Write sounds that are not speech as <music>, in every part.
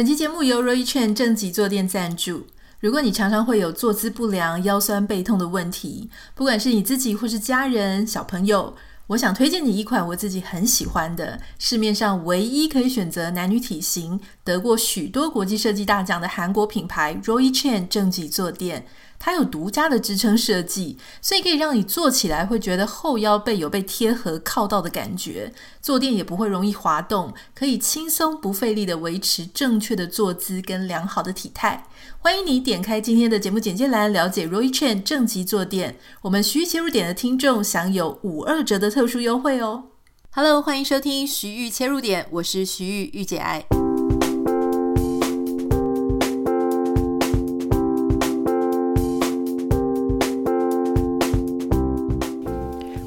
本期节目由 Roy Chen 正脊坐垫赞助。如果你常常会有坐姿不良、腰酸背痛的问题，不管是你自己或是家人、小朋友，我想推荐你一款我自己很喜欢的，市面上唯一可以选择男女体型、得过许多国际设计大奖的韩国品牌 Roy Chen 正脊坐垫。它有独家的支撑设计，所以可以让你坐起来会觉得后腰背有被贴合靠到的感觉，坐垫也不会容易滑动，可以轻松不费力地维持正确的坐姿跟良好的体态。欢迎你点开今天的节目简介栏，了解 Roy Chen 正脊坐垫。我们徐玉切入点的听众享有五二折的特殊优惠哦。Hello，欢迎收听徐玉切入点，我是徐玉御姐爱。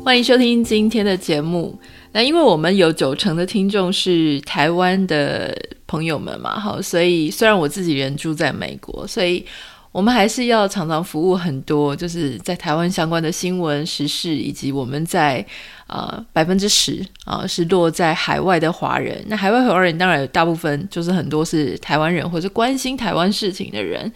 欢迎收听今天的节目。那因为我们有九成的听众是台湾的朋友们嘛，好，所以虽然我自己人住在美国，所以我们还是要常常服务很多，就是在台湾相关的新闻时事，以及我们在呃百分之十啊是落在海外的华人。那海外华人当然有大部分就是很多是台湾人或者关心台湾事情的人。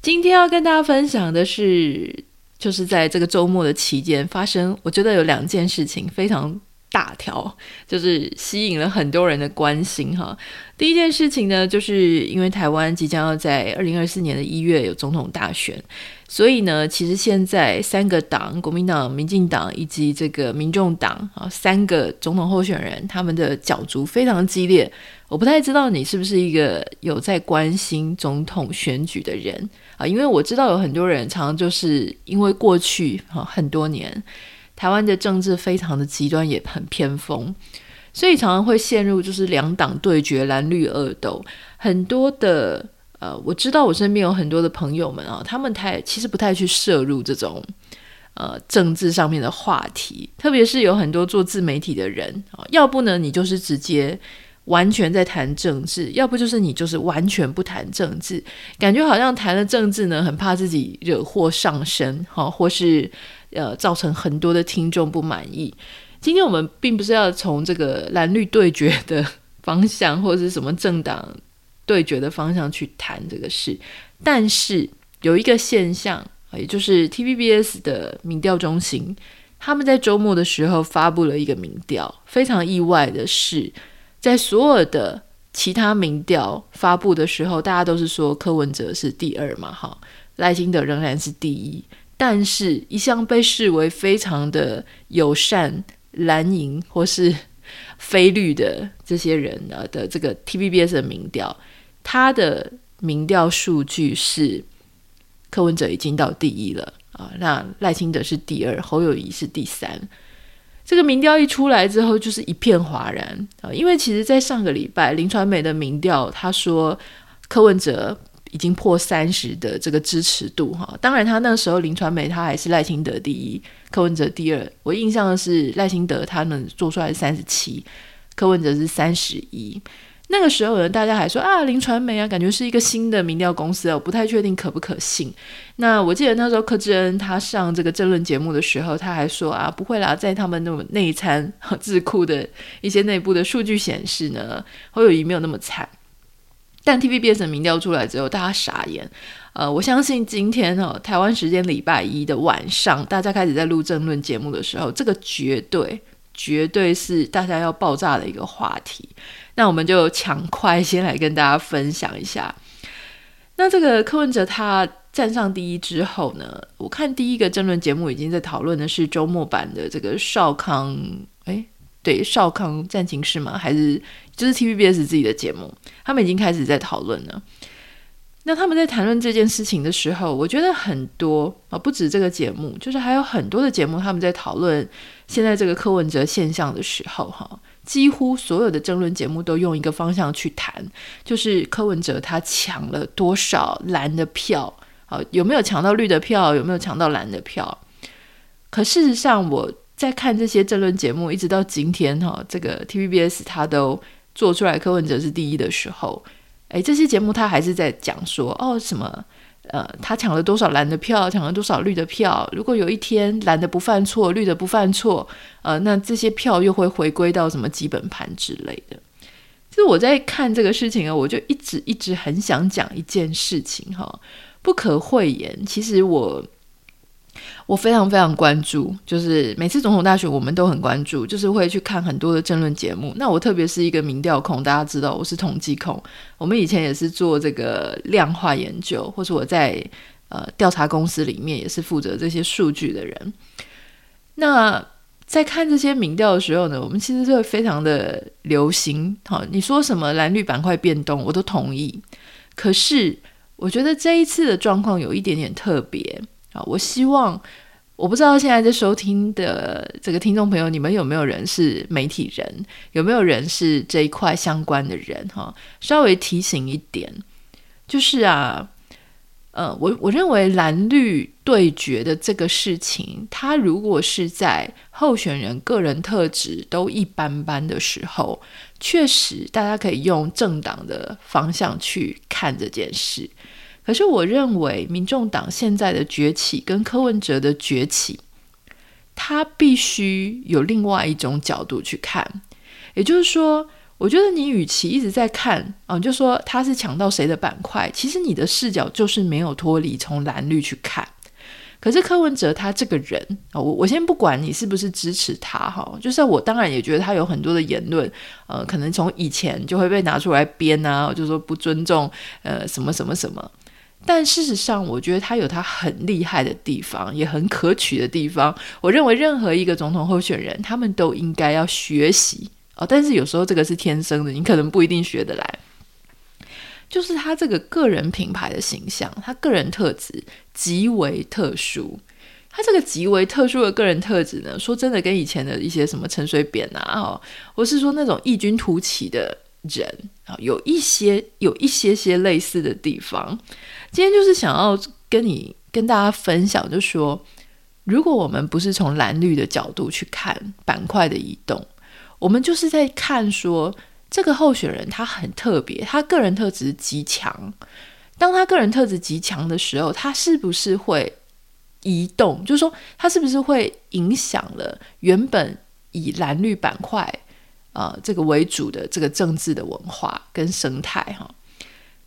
今天要跟大家分享的是。就是在这个周末的期间发生，我觉得有两件事情非常大条，就是吸引了很多人的关心哈。第一件事情呢，就是因为台湾即将要在二零二四年的一月有总统大选，所以呢，其实现在三个党，国民党、民进党以及这个民众党啊，三个总统候选人，他们的角逐非常激烈。我不太知道你是不是一个有在关心总统选举的人啊？因为我知道有很多人常常就是因为过去啊很多年台湾的政治非常的极端，也很偏锋，所以常常会陷入就是两党对决、蓝绿恶斗。很多的呃，我知道我身边有很多的朋友们啊，他们太其实不太去涉入这种呃政治上面的话题，特别是有很多做自媒体的人啊，要不呢你就是直接。完全在谈政治，要不就是你就是完全不谈政治，感觉好像谈了政治呢，很怕自己惹祸上身，哈，或是呃造成很多的听众不满意。今天我们并不是要从这个蓝绿对决的方向，或者是什么政党对决的方向去谈这个事，但是有一个现象，也就是 TVBS 的民调中心，他们在周末的时候发布了一个民调，非常意外的是。在所有的其他民调发布的时候，大家都是说柯文哲是第二嘛，哈，赖清德仍然是第一。但是，一向被视为非常的友善蓝营或是非绿的这些人呢的这个 T B B S 的民调，他的民调数据是柯文哲已经到第一了啊，那赖清德是第二，侯友谊是第三。这个民调一出来之后，就是一片哗然啊！因为其实，在上个礼拜，林传媒的民调他说柯文哲已经破三十的这个支持度哈。当然，他那时候林传媒他还是赖清德第一，柯文哲第二。我印象的是赖清德他能做出来三十七，柯文哲是三十一。那个时候呢，大家还说啊，林传媒啊，感觉是一个新的民调公司，我不太确定可不可信。那我记得那时候柯志恩他上这个政论节目的时候，他还说啊，不会啦，在他们那种内参 <laughs> 智库的一些内部的数据显示呢，侯友谊没有那么惨。但 TVBS 民调出来之后，大家傻眼。呃，我相信今天哦，台湾时间礼拜一的晚上，大家开始在录政论节目的时候，这个绝对绝对是大家要爆炸的一个话题。那我们就抢快先来跟大家分享一下。那这个柯文哲他站上第一之后呢，我看第一个争论节目已经在讨论的是周末版的这个少康，诶，对，少康战情室吗？还是就是 TVBS 自己的节目？他们已经开始在讨论了。那他们在谈论这件事情的时候，我觉得很多啊，不止这个节目，就是还有很多的节目，他们在讨论现在这个柯文哲现象的时候，哈。几乎所有的争论节目都用一个方向去谈，就是柯文哲他抢了多少蓝的票，啊，有没有抢到绿的票，有没有抢到蓝的票？可事实上，我在看这些争论节目，一直到今天哈，这个 TVBS 他都做出来柯文哲是第一的时候，诶，这些节目他还是在讲说哦什么。呃，他抢了多少蓝的票，抢了多少绿的票？如果有一天蓝的不犯错，绿的不犯错，呃，那这些票又会回归到什么基本盘之类的？就是我在看这个事情啊，我就一直一直很想讲一件事情哈，不可讳言，其实我。我非常非常关注，就是每次总统大选我们都很关注，就是会去看很多的政论节目。那我特别是一个民调控，大家知道我是统计控。我们以前也是做这个量化研究，或是我在呃调查公司里面也是负责这些数据的人。那在看这些民调的时候呢，我们其实是会非常的流行。好，你说什么蓝绿板块变动，我都同意。可是我觉得这一次的状况有一点点特别。我希望，我不知道现在在收听的这个听众朋友，你们有没有人是媒体人，有没有人是这一块相关的人？哈，稍微提醒一点，就是啊，呃，我我认为蓝绿对决的这个事情，它如果是在候选人个人特质都一般般的时候，确实大家可以用政党的方向去看这件事。可是，我认为民众党现在的崛起跟柯文哲的崛起，他必须有另外一种角度去看。也就是说，我觉得你与其一直在看啊，就说他是抢到谁的板块，其实你的视角就是没有脱离从蓝绿去看。可是柯文哲他这个人啊，我我先不管你是不是支持他哈，就是我当然也觉得他有很多的言论，呃，可能从以前就会被拿出来编啊，就说不尊重呃什么什么什么。但事实上，我觉得他有他很厉害的地方，也很可取的地方。我认为任何一个总统候选人，他们都应该要学习哦。但是有时候这个是天生的，你可能不一定学得来。就是他这个个人品牌的形象，他个人特质极为特殊。他这个极为特殊的个人特质呢，说真的，跟以前的一些什么陈水扁啊，哦，或是说那种异军突起的人啊，有一些有一些些类似的地方。今天就是想要跟你跟大家分享，就说，如果我们不是从蓝绿的角度去看板块的移动，我们就是在看说这个候选人他很特别，他个人特质极强。当他个人特质极强的时候，他是不是会移动？就是说，他是不是会影响了原本以蓝绿板块、呃、这个为主的这个政治的文化跟生态哈？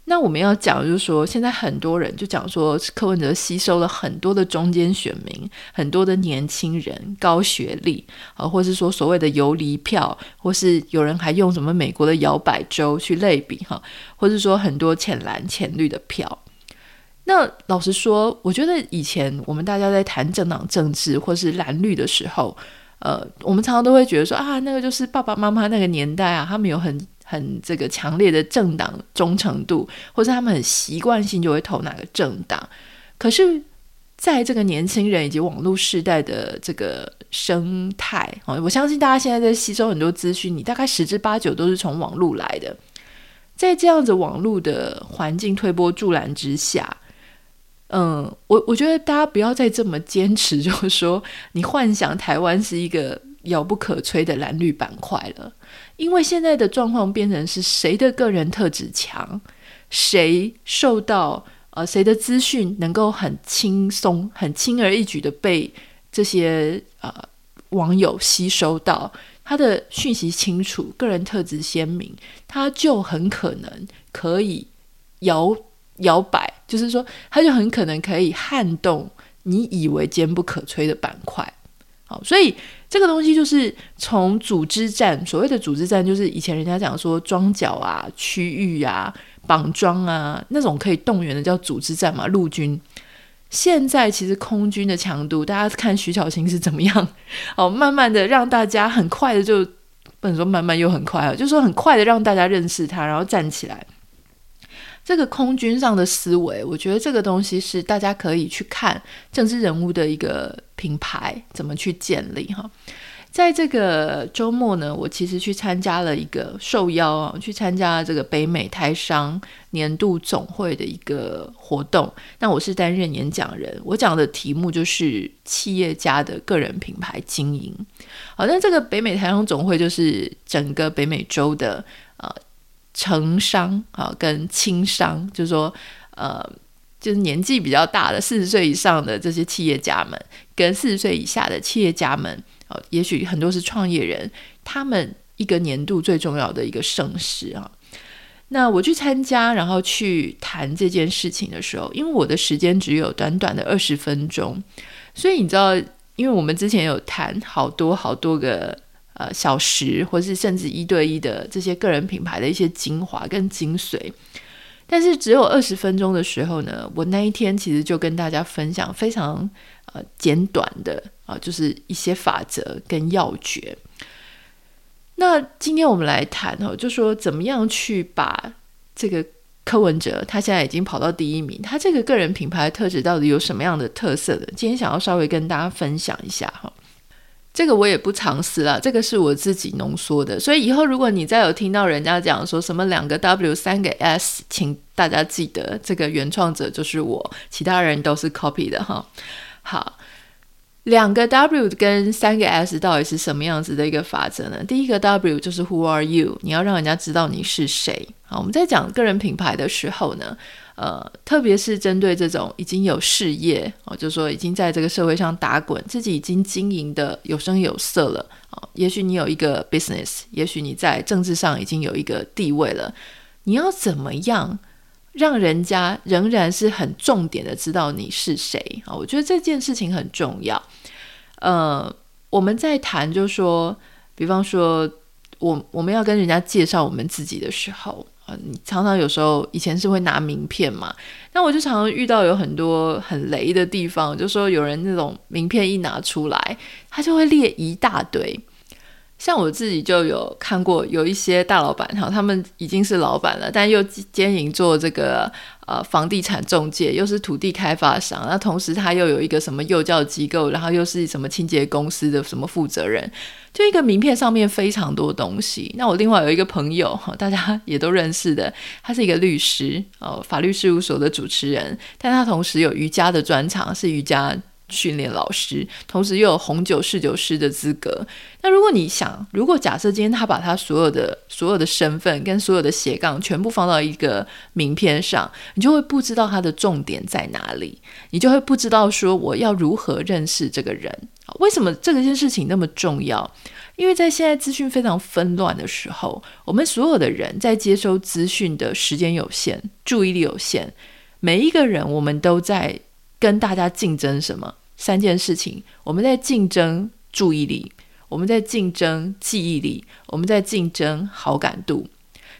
那我们要讲，就是说，现在很多人就讲说，柯文哲吸收了很多的中间选民，很多的年轻人，高学历啊，或是说所谓的游离票，或是有人还用什么美国的摇摆州去类比哈，或是说很多浅蓝、浅绿的票。那老实说，我觉得以前我们大家在谈政党政治或是蓝绿的时候，呃，我们常常都会觉得说啊，那个就是爸爸妈妈那个年代啊，他们有很。很这个强烈的政党忠诚度，或者他们很习惯性就会投哪个政党。可是，在这个年轻人以及网络时代的这个生态啊，我相信大家现在在吸收很多资讯，你大概十之八九都是从网络来的。在这样子网络的环境推波助澜之下，嗯，我我觉得大家不要再这么坚持，就是说你幻想台湾是一个遥不可摧的蓝绿板块了。因为现在的状况变成是谁的个人特质强，谁受到呃谁的资讯能够很轻松、很轻而易举的被这些呃网友吸收到，他的讯息清楚、个人特质鲜明，他就很可能可以摇摇摆，就是说他就很可能可以撼动你以为坚不可摧的板块。好，所以。这个东西就是从组织战，所谓的组织战，就是以前人家讲说装脚啊、区域啊、绑桩啊那种可以动员的叫组织战嘛，陆军。现在其实空军的强度，大家看徐巧芯是怎么样，<laughs> 哦，慢慢的让大家很快的就不能说慢慢又很快啊，就是说很快的让大家认识他，然后站起来。这个空军上的思维，我觉得这个东西是大家可以去看政治人物的一个品牌怎么去建立哈。在这个周末呢，我其实去参加了一个受邀啊，去参加了这个北美台商年度总会的一个活动。那我是担任演讲人，我讲的题目就是企业家的个人品牌经营。好，那这个北美台商总会就是整个北美洲的。成商啊，跟轻商，就是说，呃，就是年纪比较大的四十岁以上的这些企业家们，跟四十岁以下的企业家们，呃，也许很多是创业人，他们一个年度最重要的一个盛事啊。那我去参加，然后去谈这件事情的时候，因为我的时间只有短短的二十分钟，所以你知道，因为我们之前有谈好多好多个呃小时，或是甚至一对一的这些个人品牌的一些精华跟精髓，但是只有二十分钟的时候呢，我那一天其实就跟大家分享非常呃简短的啊、就是一些法则跟要诀。那今天我们来谈哦，就说怎么样去把这个柯文哲，他现在已经跑到第一名，他这个个人品牌的特质到底有什么样的特色的？今天想要稍微跟大家分享一下哈。这个我也不尝试了，这个是我自己浓缩的，所以以后如果你再有听到人家讲说什么两个 W 三个 S，请大家记得这个原创者就是我，其他人都是 copy 的哈。好。两个 W 跟三个 S 到底是什么样子的一个法则呢？第一个 W 就是 Who are you？你要让人家知道你是谁。好，我们在讲个人品牌的时候呢，呃，特别是针对这种已经有事业哦，就是说已经在这个社会上打滚，自己已经经营的有声有色了啊。也许你有一个 business，也许你在政治上已经有一个地位了，你要怎么样？让人家仍然是很重点的知道你是谁啊，我觉得这件事情很重要。呃，我们在谈，就是说，比方说，我我们要跟人家介绍我们自己的时候你常常有时候以前是会拿名片嘛，那我就常常遇到有很多很雷的地方，就说有人那种名片一拿出来，他就会列一大堆。像我自己就有看过，有一些大老板哈，他们已经是老板了，但又兼营做这个呃房地产中介，又是土地开发商，那同时他又有一个什么幼教机构，然后又是什么清洁公司的什么负责人，就一个名片上面非常多东西。那我另外有一个朋友哈，大家也都认识的，他是一个律师哦，法律事务所的主持人，但他同时有瑜伽的专长，是瑜伽。训练老师，同时又有红酒侍酒师的资格。那如果你想，如果假设今天他把他所有的所有的身份跟所有的斜杠全部放到一个名片上，你就会不知道他的重点在哪里，你就会不知道说我要如何认识这个人。为什么这个件事情那么重要？因为在现在资讯非常纷乱的时候，我们所有的人在接收资讯的时间有限，注意力有限，每一个人我们都在跟大家竞争什么？三件事情，我们在竞争注意力，我们在竞争记忆力，我们在竞争好感度。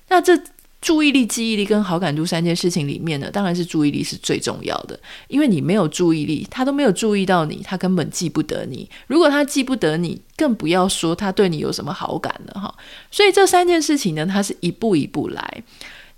那这注意力、记忆力跟好感度三件事情里面呢，当然是注意力是最重要的，因为你没有注意力，他都没有注意到你，他根本记不得你。如果他记不得你，更不要说他对你有什么好感了哈。所以这三件事情呢，它是一步一步来。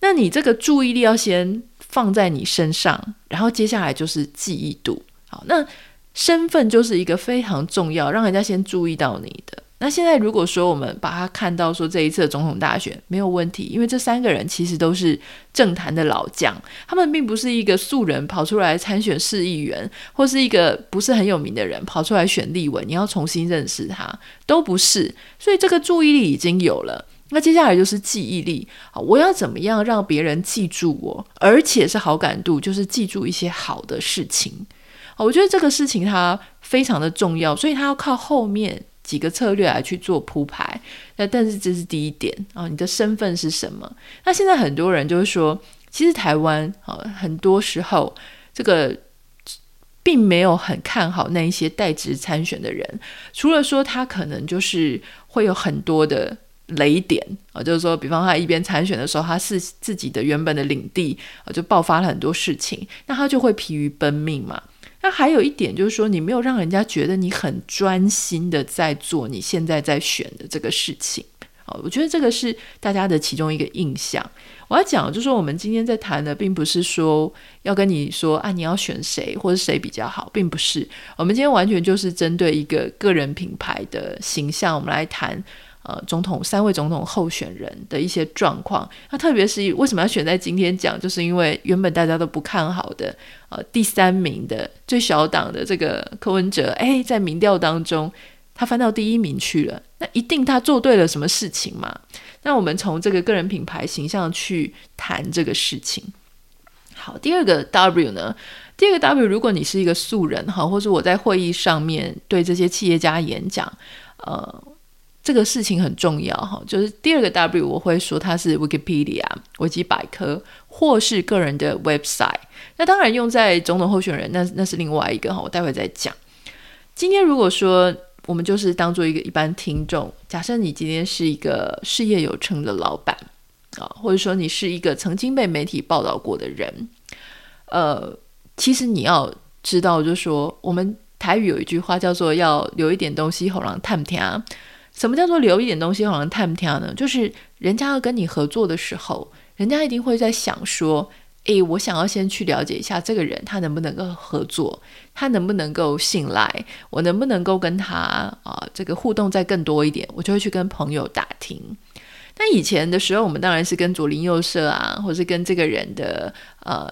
那你这个注意力要先放在你身上，然后接下来就是记忆度。好，那。身份就是一个非常重要，让人家先注意到你的。那现在如果说我们把它看到说这一次的总统大选没有问题，因为这三个人其实都是政坛的老将，他们并不是一个素人跑出来参选市议员，或是一个不是很有名的人跑出来选立委，你要重新认识他都不是。所以这个注意力已经有了，那接下来就是记忆力。我要怎么样让别人记住我，而且是好感度，就是记住一些好的事情。我觉得这个事情它非常的重要，所以它要靠后面几个策略来去做铺排。那但是这是第一点啊，你的身份是什么？那现在很多人就是说，其实台湾啊，很多时候这个并没有很看好那一些代职参选的人，除了说他可能就是会有很多的雷点啊，就是说，比方他一边参选的时候，他是自己的原本的领地啊，就爆发了很多事情，那他就会疲于奔命嘛。那还有一点就是说，你没有让人家觉得你很专心的在做你现在在选的这个事情。好，我觉得这个是大家的其中一个印象。我要讲，就是说我们今天在谈的，并不是说要跟你说啊，你要选谁或者谁比较好，并不是。我们今天完全就是针对一个个人品牌的形象，我们来谈。呃，总统三位总统候选人的一些状况，那特别是为什么要选在今天讲，就是因为原本大家都不看好的，呃，第三名的最小党的这个柯文哲，哎，在民调当中他翻到第一名去了，那一定他做对了什么事情嘛？那我们从这个个人品牌形象去谈这个事情。好，第二个 W 呢？第二个 W，如果你是一个素人哈，或者我在会议上面对这些企业家演讲，呃。这个事情很重要哈，就是第二个 W 我会说它是 Wikipedia 维基百科，或是个人的 website。那当然用在总统候选人，那那是另外一个哈，我待会再讲。今天如果说我们就是当做一个一般听众，假设你今天是一个事业有成的老板啊，或者说你是一个曾经被媒体报道过的人，呃，其实你要知道，就是说我们台语有一句话叫做“要留一点东西，后让探听”。什么叫做留一点东西，后让探听呢？就是人家要跟你合作的时候，人家一定会在想说。诶，我想要先去了解一下这个人，他能不能够合作，他能不能够信赖，我能不能够跟他啊、这个互动再更多一点，我就会去跟朋友打听。那以前的时候，我们当然是跟左邻右舍啊，或是跟这个人的呃，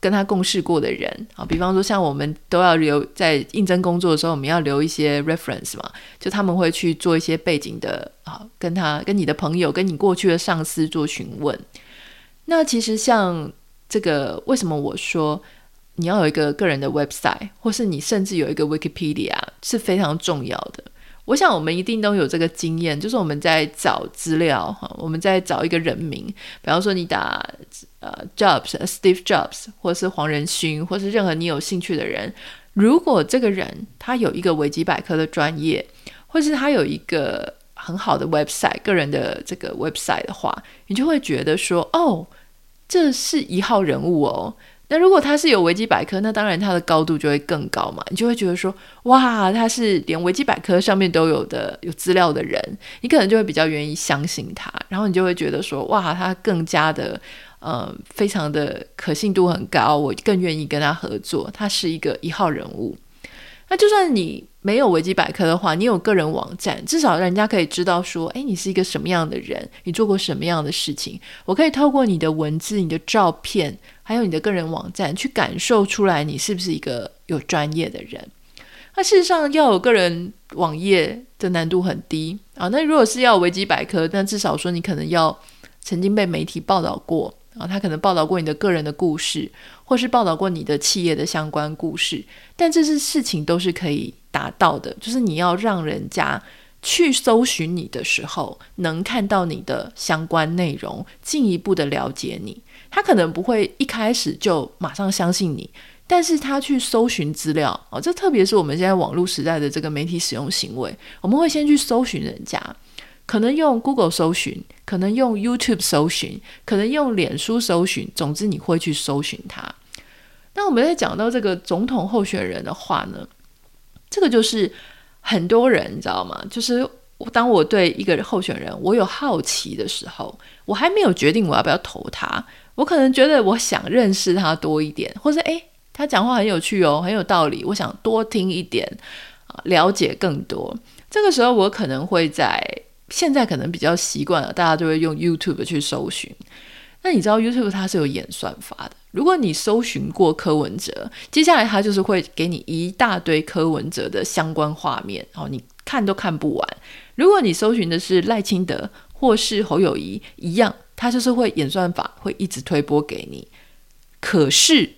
跟他共事过的人啊、比方说像我们都要留在应征工作的时候，我们要留一些 reference 嘛，就他们会去做一些背景的啊、跟他跟你的朋友，跟你过去的上司做询问。那其实像。这个为什么我说你要有一个个人的 website，或是你甚至有一个 Wikipedia 是非常重要的。我想我们一定都有这个经验，就是我们在找资料哈，我们在找一个人名，比方说你打呃 Jobs，Steve Jobs，或者是黄仁勋，或是任何你有兴趣的人，如果这个人他有一个维基百科的专业，或是他有一个很好的 website，个人的这个 website 的话，你就会觉得说哦。这是一号人物哦。那如果他是有维基百科，那当然他的高度就会更高嘛。你就会觉得说，哇，他是连维基百科上面都有的有资料的人，你可能就会比较愿意相信他。然后你就会觉得说，哇，他更加的，呃，非常的可信度很高，我更愿意跟他合作。他是一个一号人物。那就算你没有维基百科的话，你有个人网站，至少人家可以知道说，诶，你是一个什么样的人，你做过什么样的事情。我可以透过你的文字、你的照片，还有你的个人网站，去感受出来你是不是一个有专业的人。那事实上，要有个人网页的难度很低啊。那如果是要维基百科，那至少说你可能要曾经被媒体报道过。啊，他可能报道过你的个人的故事，或是报道过你的企业的相关故事，但这些事情都是可以达到的。就是你要让人家去搜寻你的时候，能看到你的相关内容，进一步的了解你。他可能不会一开始就马上相信你，但是他去搜寻资料哦，这特别是我们现在网络时代的这个媒体使用行为，我们会先去搜寻人家。可能用 Google 搜寻，可能用 YouTube 搜寻，可能用脸书搜寻。总之，你会去搜寻它。那我们在讲到这个总统候选人的话呢，这个就是很多人你知道吗？就是当我对一个候选人我有好奇的时候，我还没有决定我要不要投他，我可能觉得我想认识他多一点，或者诶，他讲话很有趣哦，很有道理，我想多听一点啊，了解更多。这个时候，我可能会在。现在可能比较习惯了，大家就会用 YouTube 去搜寻。那你知道 YouTube 它是有演算法的。如果你搜寻过柯文哲，接下来它就是会给你一大堆柯文哲的相关画面，然后你看都看不完。如果你搜寻的是赖清德或是侯友谊，一样，它就是会演算法会一直推播给你。可是，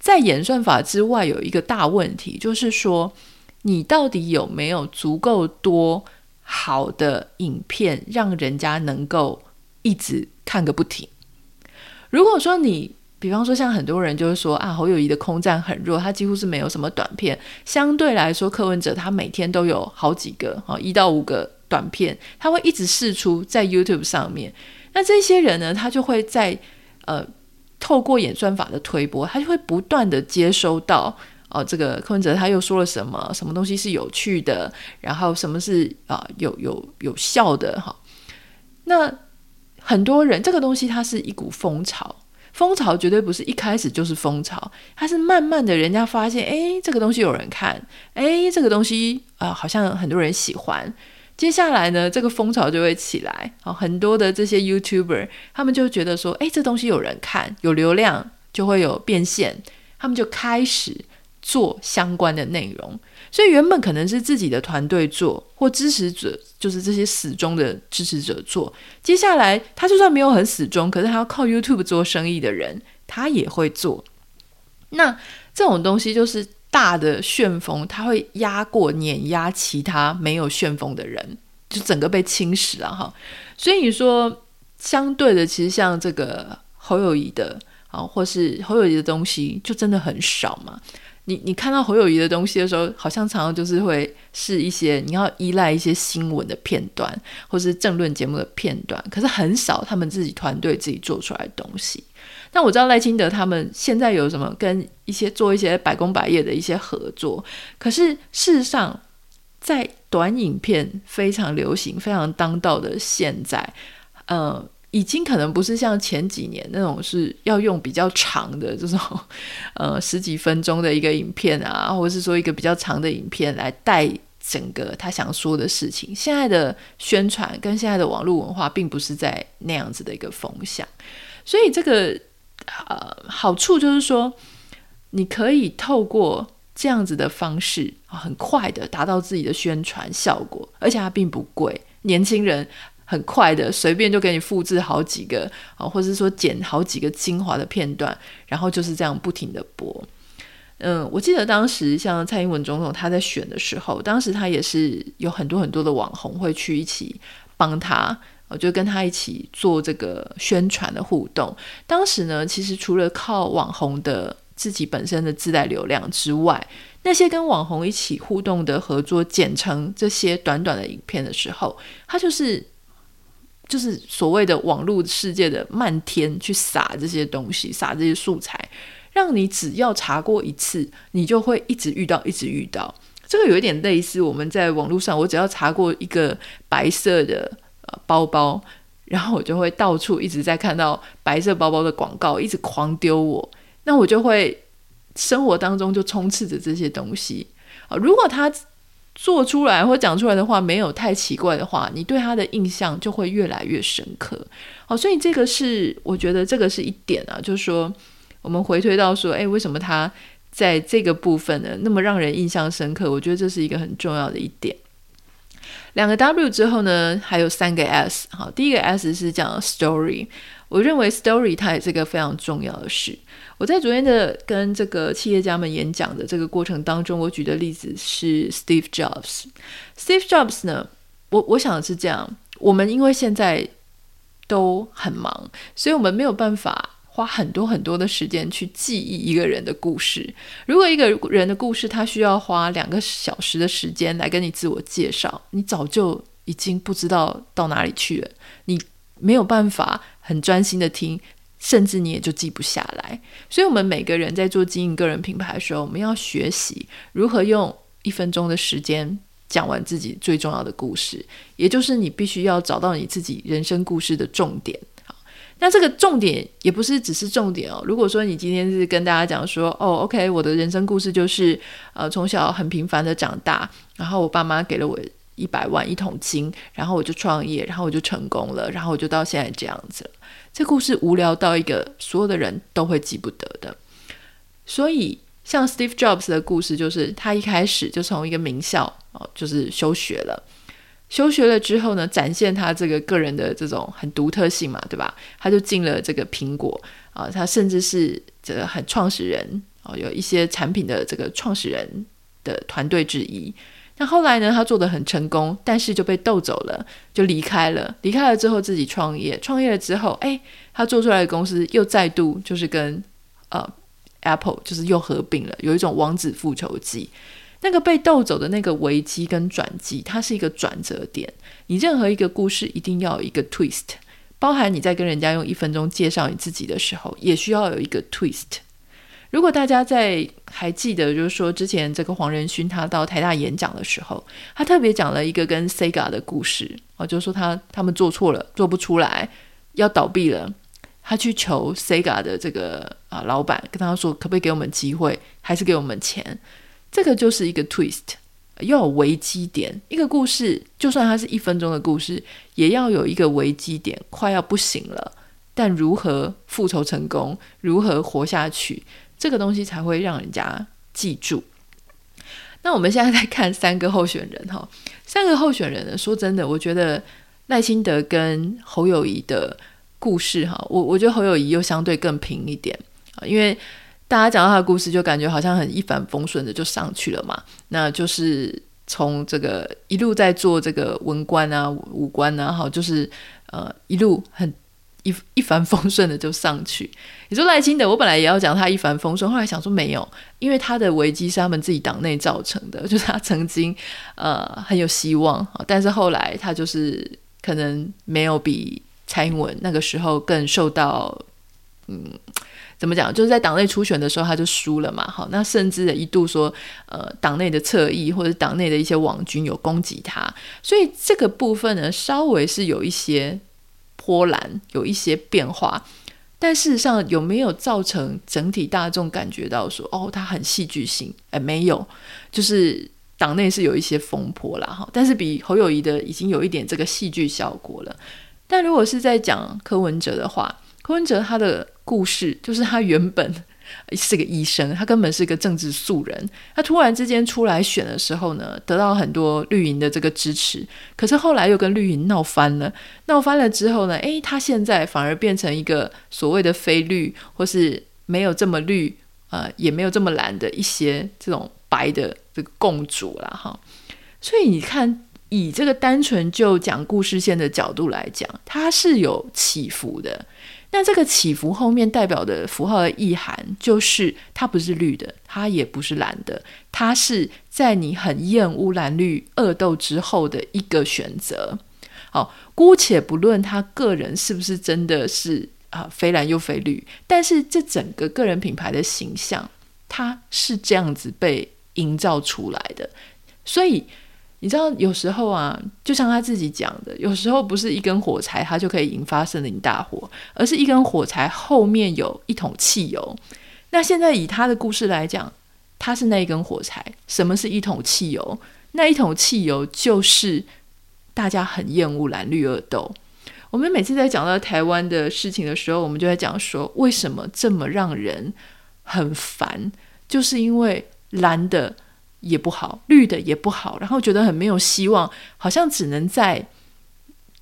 在演算法之外有一个大问题，就是说你到底有没有足够多？好的影片让人家能够一直看个不停。如果说你，比方说像很多人就是说啊，侯友宜的空战很弱，他几乎是没有什么短片。相对来说，柯文哲他每天都有好几个啊，一到五个短片，他会一直释出在 YouTube 上面。那这些人呢，他就会在呃透过演算法的推播，他就会不断的接收到。哦，这个柯文哲他又说了什么？什么东西是有趣的？然后什么是啊、有有有效的？哈，那很多人这个东西它是一股风潮，风潮绝对不是一开始就是风潮，它是慢慢的人家发现，哎，这个东西有人看，哎，这个东西啊、好像很多人喜欢，接下来呢，这个风潮就会起来，哦，很多的这些 YouTuber 他们就觉得说，哎，这东西有人看，有流量就会有变现，他们就开始。做相关的内容，所以原本可能是自己的团队做，或支持者，就是这些死忠的支持者做。接下来，他就算没有很死忠，可是他要靠 YouTube 做生意的人，他也会做。那这种东西就是大的旋风，它会压过碾压其他没有旋风的人。就整个被侵蚀了哈。所以你说相对的，其实像这个侯友谊的啊，或是侯友谊的东西，就真的很少嘛。你你看到侯友谊的东西的时候，好像常常就是会是一些你要依赖一些新闻的片段，或是政论节目的片段，可是很少他们自己团队自己做出来的东西。但我知道赖清德他们现在有什么跟一些做一些百工百业的一些合作，可是事实上，在短影片非常流行、非常当道的现在，呃。已经可能不是像前几年那种是要用比较长的这种，<laughs> 呃，十几分钟的一个影片啊，或者是说一个比较长的影片来带整个他想说的事情。现在的宣传跟现在的网络文化并不是在那样子的一个风向，所以这个呃好处就是说，你可以透过这样子的方式，很快的达到自己的宣传效果，而且它并不贵，年轻人。很快的，随便就给你复制好几个啊，或者是说剪好几个精华的片段，然后就是这样不停的播。嗯，我记得当时像蔡英文总统他在选的时候，当时他也是有很多很多的网红会去一起帮他，我就跟他一起做这个宣传的互动。当时呢，其实除了靠网红的自己本身的自带流量之外，那些跟网红一起互动的合作剪成这些短短的影片的时候，他就是。就是所谓的网络世界的漫天去撒这些东西，撒这些素材，让你只要查过一次，你就会一直遇到，一直遇到。这个有一点类似我们在网络上，我只要查过一个白色的呃包包，然后我就会到处一直在看到白色包包的广告，一直狂丢我，那我就会生活当中就充斥着这些东西啊。如果他做出来或讲出来的话没有太奇怪的话，你对他的印象就会越来越深刻。好，所以这个是我觉得这个是一点啊，就是说我们回推到说，诶，为什么他在这个部分呢那么让人印象深刻？我觉得这是一个很重要的一点。两个 W 之后呢，还有三个 S。好，第一个 S 是讲 story。我认为 story 它也是一个非常重要的事。我在昨天的跟这个企业家们演讲的这个过程当中，我举的例子是 Steve Jobs。Steve Jobs 呢，我我想的是这样：我们因为现在都很忙，所以我们没有办法花很多很多的时间去记忆一个人的故事。如果一个人的故事他需要花两个小时的时间来跟你自我介绍，你早就已经不知道到哪里去了。你没有办法很专心的听，甚至你也就记不下来。所以，我们每个人在做经营个人品牌的时候，我们要学习如何用一分钟的时间讲完自己最重要的故事，也就是你必须要找到你自己人生故事的重点。那这个重点也不是只是重点哦。如果说你今天是跟大家讲说，哦，OK，我的人生故事就是，呃，从小很平凡的长大，然后我爸妈给了我。一百万一桶金，然后我就创业，然后我就成功了，然后我就到现在这样子了。这故事无聊到一个所有的人都会记不得的。所以，像 Steve Jobs 的故事，就是他一开始就从一个名校哦，就是休学了。休学了之后呢，展现他这个个人的这种很独特性嘛，对吧？他就进了这个苹果啊，他甚至是这个很创始人哦，有一些产品的这个创始人的团队之一。那后来呢？他做得很成功，但是就被斗走了，就离开了。离开了之后，自己创业。创业了之后，哎，他做出来的公司又再度就是跟呃 Apple 就是又合并了，有一种王子复仇记。那个被斗走的那个危机跟转机，它是一个转折点。你任何一个故事一定要有一个 twist，包含你在跟人家用一分钟介绍你自己的时候，也需要有一个 twist。如果大家在还记得，就是说之前这个黄仁勋他到台大演讲的时候，他特别讲了一个跟 Sega 的故事啊，就是说他他们做错了，做不出来，要倒闭了，他去求 Sega 的这个啊老板，跟他说可不可以给我们机会，还是给我们钱？这个就是一个 twist，要有危机点。一个故事就算它是一分钟的故事，也要有一个危机点，快要不行了，但如何复仇成功，如何活下去？这个东西才会让人家记住。那我们现在在看三个候选人哈，三个候选人呢，说真的，我觉得赖清德跟侯友谊的故事哈，我我觉得侯友谊又相对更平一点啊，因为大家讲到他的故事，就感觉好像很一帆风顺的就上去了嘛。那就是从这个一路在做这个文官啊、武官啊，哈，就是呃一路很一一帆风顺的就上去。你说赖清德，我本来也要讲他一帆风顺，后来想说没有，因为他的危机是他们自己党内造成的，<laughs> 就是他曾经呃很有希望，但是后来他就是可能没有比蔡英文那个时候更受到嗯。怎么讲？就是在党内初选的时候，他就输了嘛。好，那甚至一度说，呃，党内的侧翼或者党内的一些网军有攻击他，所以这个部分呢，稍微是有一些波澜，有一些变化。但事实上，有没有造成整体大众感觉到说，哦，他很戏剧性？哎，没有，就是党内是有一些风波啦。哈，但是比侯友谊的已经有一点这个戏剧效果了。但如果是在讲柯文哲的话，柯文哲他的故事就是他原本是个医生，他根本是个政治素人。他突然之间出来选的时候呢，得到很多绿营的这个支持，可是后来又跟绿营闹翻了。闹翻了之后呢，诶，他现在反而变成一个所谓的非绿，或是没有这么绿，呃，也没有这么蓝的一些这种白的这个共主了哈。所以你看，以这个单纯就讲故事线的角度来讲，它是有起伏的。那这个起伏后面代表的符号的意涵，就是它不是绿的，它也不是蓝的，它是在你很厌恶蓝绿恶斗之后的一个选择。好，姑且不论他个人是不是真的是啊非蓝又非绿，但是这整个个人品牌的形象，它是这样子被营造出来的，所以。你知道，有时候啊，就像他自己讲的，有时候不是一根火柴它就可以引发森林大火，而是一根火柴后面有一桶汽油。那现在以他的故事来讲，他是那一根火柴。什么是一桶汽油？那一桶汽油就是大家很厌恶蓝绿恶斗。我们每次在讲到台湾的事情的时候，我们就在讲说，为什么这么让人很烦？就是因为蓝的。也不好，绿的也不好，然后觉得很没有希望，好像只能在，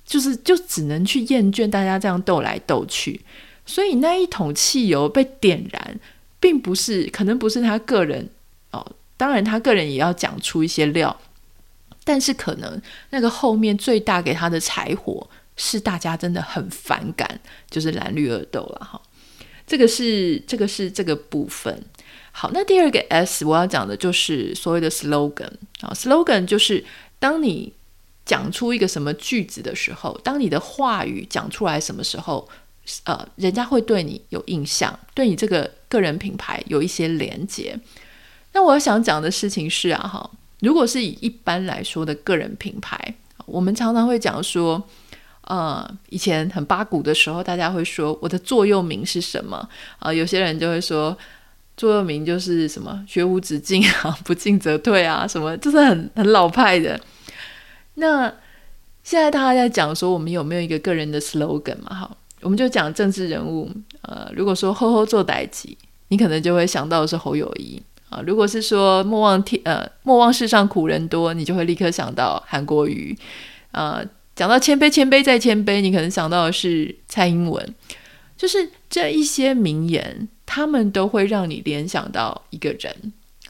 就是就只能去厌倦大家这样斗来斗去。所以那一桶汽油被点燃，并不是，可能不是他个人哦，当然他个人也要讲出一些料，但是可能那个后面最大给他的柴火是大家真的很反感，就是蓝绿二斗了哈。这个是这个是这个部分。好，那第二个 S 我要讲的就是所谓的 slogan 啊，slogan 就是当你讲出一个什么句子的时候，当你的话语讲出来什么时候，呃，人家会对你有印象，对你这个个人品牌有一些连接。那我想讲的事情是啊，哈，如果是以一般来说的个人品牌，我们常常会讲说，呃，以前很八股的时候，大家会说我的座右铭是什么啊？有些人就会说。座右铭就是什么“学无止境啊，不进则退啊”，什么就是很很老派的。那现在大家在讲说，我们有没有一个个人的 slogan 嘛？哈，我们就讲政治人物。呃，如果说“好好做代志”，你可能就会想到的是侯友谊啊。如果是说“莫忘天呃莫忘世上苦人多”，你就会立刻想到韩国瑜。呃，讲到谦卑，谦卑再谦卑，你可能想到的是蔡英文。就是这一些名言。他们都会让你联想到一个人，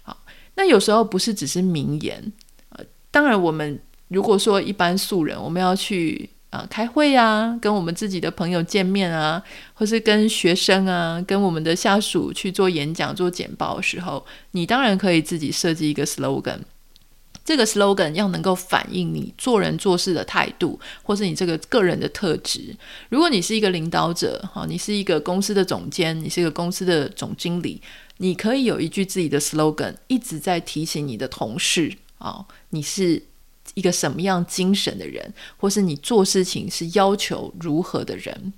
好，那有时候不是只是名言，呃，当然我们如果说一般素人，我们要去啊、开会啊，跟我们自己的朋友见面啊，或是跟学生啊，跟我们的下属去做演讲、做简报的时候，你当然可以自己设计一个 slogan。这个 slogan 要能够反映你做人做事的态度，或是你这个个人的特质。如果你是一个领导者，哈，你是一个公司的总监，你是一个公司的总经理，你可以有一句自己的 slogan，一直在提醒你的同事，啊，你是一个什么样精神的人，或是你做事情是要求如何的人。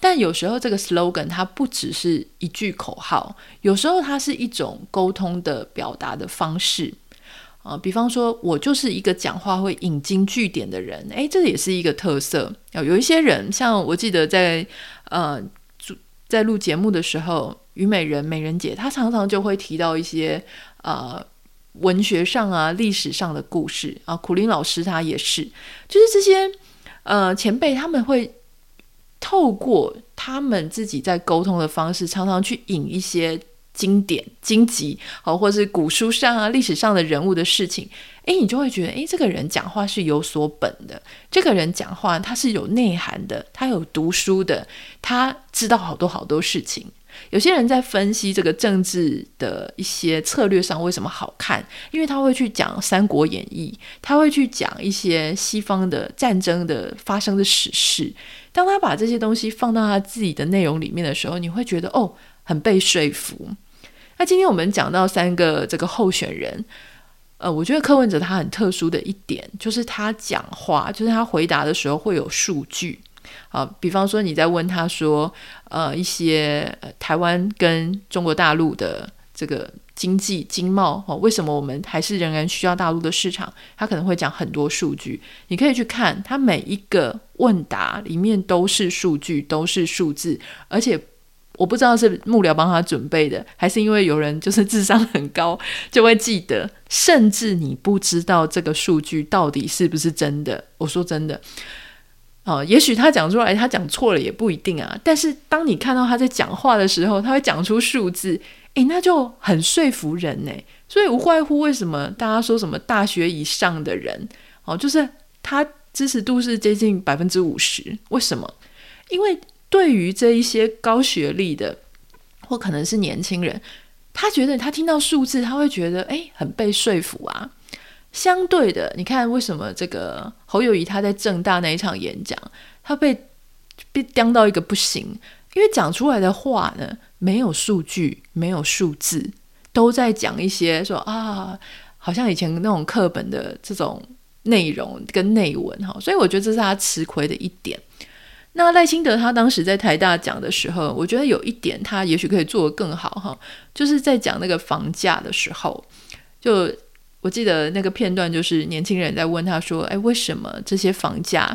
但有时候这个 slogan 它不只是一句口号，有时候它是一种沟通的表达的方式。啊，比方说，我就是一个讲话会引经据典的人，诶，这也是一个特色。有一些人，像我记得在呃，在录节目的时候，虞美人美人姐，她常常就会提到一些呃文学上啊、历史上的故事啊。苦苓老师他也是，就是这些呃前辈他们会透过他们自己在沟通的方式，常常去引一些。经典、经籍，好，或是古书上啊、历史上的人物的事情，诶，你就会觉得，诶，这个人讲话是有所本的，这个人讲话他是有内涵的，他有读书的，他知道好多好多事情。有些人在分析这个政治的一些策略上为什么好看，因为他会去讲《三国演义》，他会去讲一些西方的战争的发生的史事。当他把这些东西放到他自己的内容里面的时候，你会觉得哦，很被说服。那今天我们讲到三个这个候选人，呃，我觉得柯文哲他很特殊的一点就是他讲话，就是他回答的时候会有数据。啊，比方说你在问他说，呃，一些台湾跟中国大陆的这个经济经贸，哦，为什么我们还是仍然需要大陆的市场？他可能会讲很多数据，你可以去看他每一个问答里面都是数据，都是数字，而且我不知道是幕僚帮他准备的，还是因为有人就是智商很高 <laughs> 就会记得，甚至你不知道这个数据到底是不是真的。我说真的。哦，也许他讲出来，他讲错了也不一定啊。但是当你看到他在讲话的时候，他会讲出数字，诶，那就很说服人呢。所以无外乎为什么大家说什么大学以上的人，哦，就是他支持度是接近百分之五十。为什么？因为对于这一些高学历的，或可能是年轻人，他觉得他听到数字，他会觉得诶，很被说服啊。相对的，你看为什么这个侯友谊他在政大那一场演讲，他被被刁到一个不行，因为讲出来的话呢，没有数据，没有数字，都在讲一些说啊，好像以前那种课本的这种内容跟内文哈，所以我觉得这是他吃亏的一点。那赖清德他当时在台大讲的时候，我觉得有一点他也许可以做得更好哈，就是在讲那个房价的时候就。我记得那个片段，就是年轻人在问他说：“哎，为什么这些房价，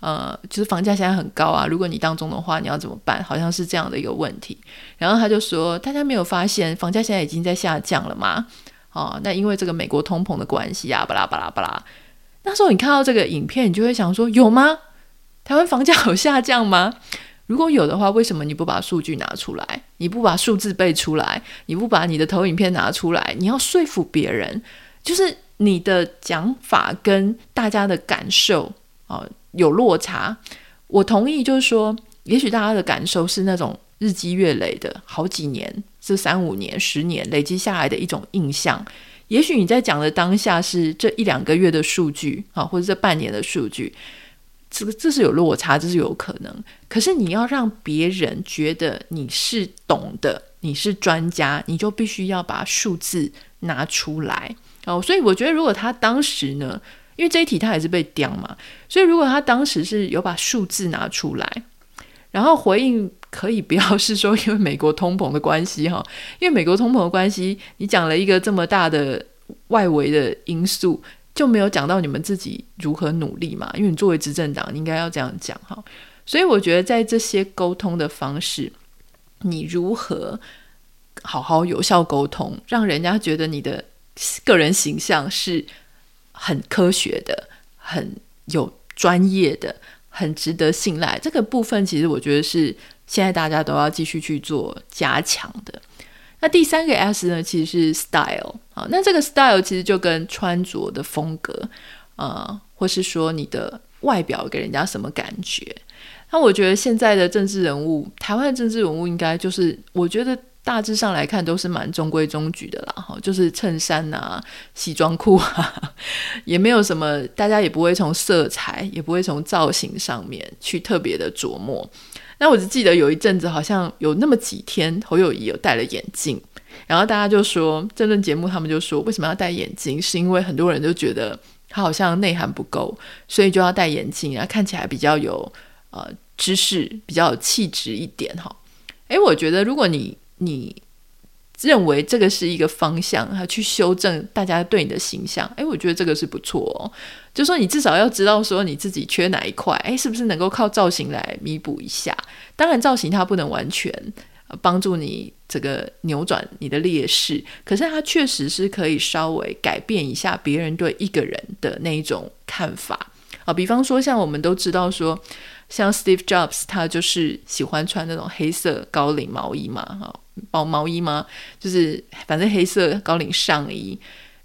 呃，就是房价现在很高啊？如果你当中的话，你要怎么办？好像是这样的一个问题。”然后他就说：“大家没有发现房价现在已经在下降了吗？哦，那因为这个美国通膨的关系啊，巴拉巴拉巴拉。那时候你看到这个影片，你就会想说：有吗？台湾房价有下降吗？如果有的话，为什么你不把数据拿出来？你不把数字背出来？你不把你的投影片拿出来？你要说服别人。”就是你的讲法跟大家的感受啊、有落差，我同意，就是说，也许大家的感受是那种日积月累的，好几年，这三五年、十年累积下来的一种印象。也许你在讲的当下是这一两个月的数据啊，或者这半年的数据，这个这是有落差，这是有可能。可是你要让别人觉得你是懂的，你是专家，你就必须要把数字拿出来。哦，所以我觉得，如果他当时呢，因为这一题他也是被刁嘛，所以如果他当时是有把数字拿出来，然后回应可以不要是说因为美国通膨的关系哈，因为美国通膨的关系，你讲了一个这么大的外围的因素，就没有讲到你们自己如何努力嘛，因为你作为执政党，应该要这样讲哈。所以我觉得在这些沟通的方式，你如何好好有效沟通，让人家觉得你的。个人形象是很科学的，很有专业的，很值得信赖。这个部分其实我觉得是现在大家都要继续去做加强的。那第三个 S 呢，其实是 style 啊。那这个 style 其实就跟穿着的风格啊、呃，或是说你的外表给人家什么感觉。那我觉得现在的政治人物，台湾的政治人物应该就是，我觉得。大致上来看都是蛮中规中矩的啦，哈，就是衬衫啊、西装裤啊，<laughs> 也没有什么，大家也不会从色彩，也不会从造型上面去特别的琢磨。那我只记得有一阵子，好像有那么几天，侯友谊有戴了眼镜，然后大家就说，政论节目他们就说，为什么要戴眼镜？是因为很多人都觉得他好像内涵不够，所以就要戴眼镜，然后看起来比较有呃知识，比较有气质一点，哈。诶，我觉得如果你你认为这个是一个方向，还去修正大家对你的形象，诶，我觉得这个是不错哦。就说你至少要知道说你自己缺哪一块，诶，是不是能够靠造型来弥补一下？当然，造型它不能完全帮助你这个扭转你的劣势，可是它确实是可以稍微改变一下别人对一个人的那一种看法啊。比方说，像我们都知道说。像 Steve Jobs，他就是喜欢穿那种黑色高领毛衣嘛，哈，薄毛衣吗，就是反正黑色高领上衣。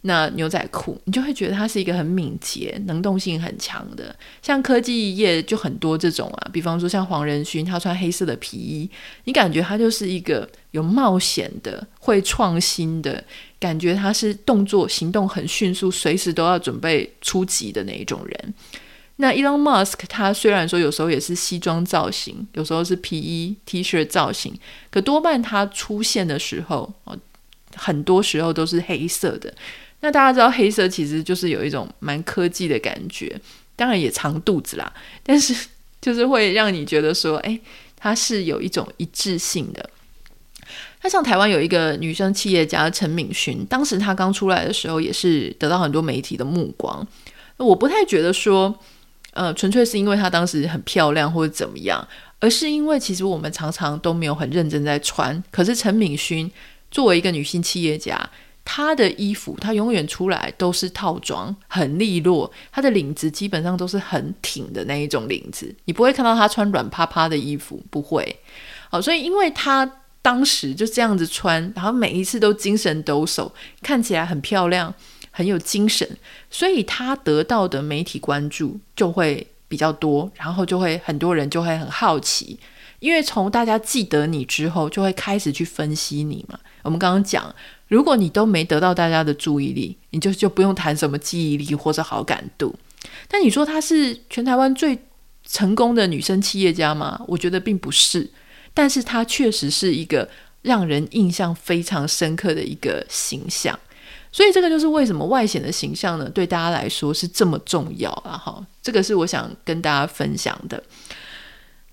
那牛仔裤，你就会觉得他是一个很敏捷、能动性很强的。像科技业就很多这种啊，比方说像黄仁勋，他穿黑色的皮衣，你感觉他就是一个有冒险的、会创新的，感觉他是动作行动很迅速，随时都要准备出击的那一种人。那 Elon Musk 他虽然说有时候也是西装造型，有时候是皮衣 T 恤造型，可多半他出现的时候，很多时候都是黑色的。那大家知道黑色其实就是有一种蛮科技的感觉，当然也藏肚子啦，<laughs> 但是就是会让你觉得说，哎，它是有一种一致性的。那像台湾有一个女生企业家陈敏勋，当时她刚出来的时候也是得到很多媒体的目光。我不太觉得说，呃，纯粹是因为她当时很漂亮或者怎么样，而是因为其实我们常常都没有很认真在穿。可是陈敏勋作为一个女性企业家，她的衣服，她永远出来都是套装，很利落。她的领子基本上都是很挺的那一种领子，你不会看到她穿软趴趴的衣服，不会。好，所以因为她当时就这样子穿，然后每一次都精神抖擞，看起来很漂亮，很有精神，所以他得到的媒体关注就会比较多，然后就会很多人就会很好奇，因为从大家记得你之后，就会开始去分析你嘛。我们刚刚讲。如果你都没得到大家的注意力，你就就不用谈什么记忆力或者好感度。但你说她是全台湾最成功的女生企业家吗？我觉得并不是，但是她确实是一个让人印象非常深刻的一个形象。所以这个就是为什么外显的形象呢，对大家来说是这么重要啊！哈，这个是我想跟大家分享的。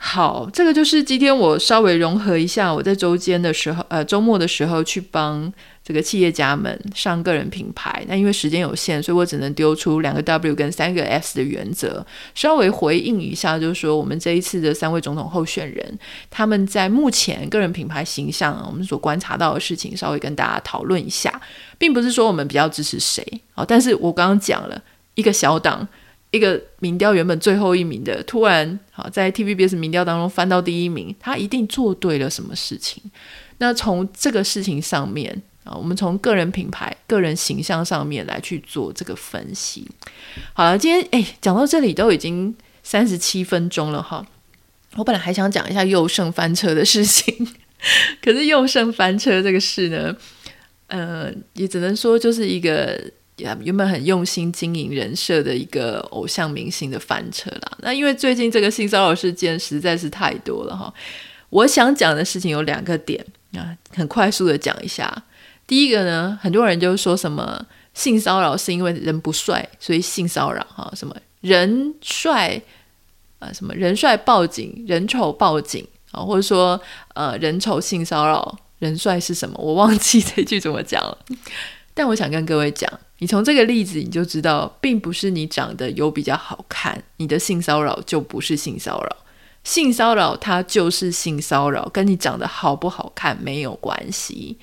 好，这个就是今天我稍微融合一下，我在周间的时候，呃，周末的时候去帮这个企业家们上个人品牌。那因为时间有限，所以我只能丢出两个 W 跟三个 S 的原则，稍微回应一下，就是说我们这一次的三位总统候选人，他们在目前个人品牌形象，我们所观察到的事情，稍微跟大家讨论一下，并不是说我们比较支持谁，好，但是我刚刚讲了一个小党。一个民调原本最后一名的，突然好在 TVBS 民调当中翻到第一名，他一定做对了什么事情？那从这个事情上面啊，我们从个人品牌、个人形象上面来去做这个分析。好了，今天哎，讲到这里都已经三十七分钟了哈。我本来还想讲一下佑胜翻车的事情，<laughs> 可是佑胜翻车这个事呢，呃，也只能说就是一个。原本很用心经营人设的一个偶像明星的翻车啦。那因为最近这个性骚扰事件实在是太多了哈。我想讲的事情有两个点啊，很快速的讲一下。第一个呢，很多人就说什么性骚扰是因为人不帅，所以性骚扰哈。什么人帅啊，什么人帅报警，人丑报警啊，或者说呃人丑性骚扰，人帅是什么？我忘记这句怎么讲了。但我想跟各位讲。你从这个例子你就知道，并不是你长得有比较好看，你的性骚扰就不是性骚扰。性骚扰它就是性骚扰，跟你长得好不好看没有关系。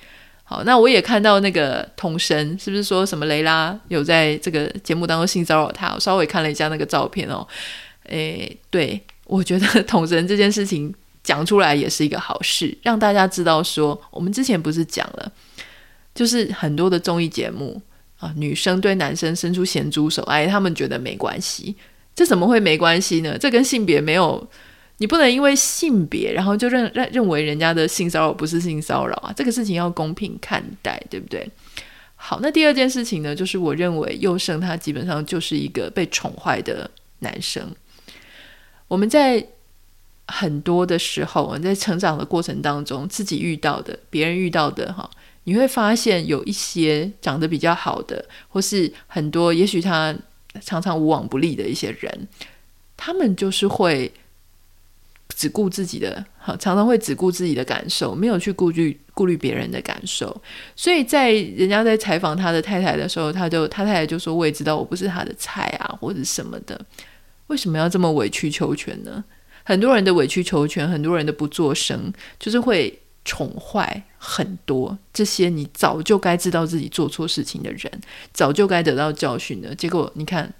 好，那我也看到那个童神，是不是说什么雷拉有在这个节目当中性骚扰他？我稍微看了一下那个照片哦。诶，对，我觉得童神这件事情讲出来也是一个好事，让大家知道说，我们之前不是讲了，就是很多的综艺节目。啊，女生对男生伸出咸猪手，哎，他们觉得没关系，这怎么会没关系呢？这跟性别没有，你不能因为性别，然后就认认认为人家的性骚扰不是性骚扰啊，这个事情要公平看待，对不对？好，那第二件事情呢，就是我认为佑胜他基本上就是一个被宠坏的男生。我们在很多的时候，我们在成长的过程当中，自己遇到的，别人遇到的，哈。你会发现有一些长得比较好的，或是很多也许他常常无往不利的一些人，他们就是会只顾自己的，常常会只顾自己的感受，没有去顾虑顾虑别人的感受。所以在人家在采访他的太太的时候，他就他太太就说：“我也知道我不是他的菜啊，或者什么的，为什么要这么委曲求全呢？”很多人的委曲求全，很多人的不作声，就是会。宠坏很多这些你早就该知道自己做错事情的人，早就该得到教训的。结果你看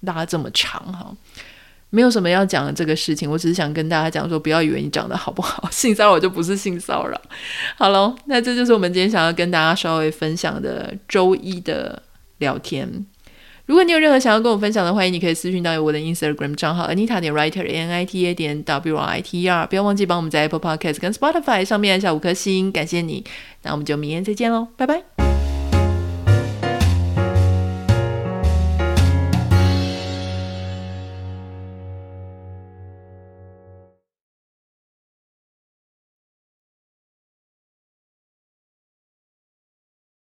拉这么长哈，没有什么要讲的这个事情，我只是想跟大家讲说，不要以为你长得好不好，性骚扰就不是性骚扰。好喽，那这就是我们今天想要跟大家稍微分享的周一的聊天。如果你有任何想要跟我分享的，欢迎你可以私讯到我的 Instagram 账号 Anita 点 Writer A N I T A 点 W R I T E R，不要忘记帮我们在 Apple Podcast 跟 Spotify 上面按下五颗星，感谢你。那我们就明天再见喽，拜拜。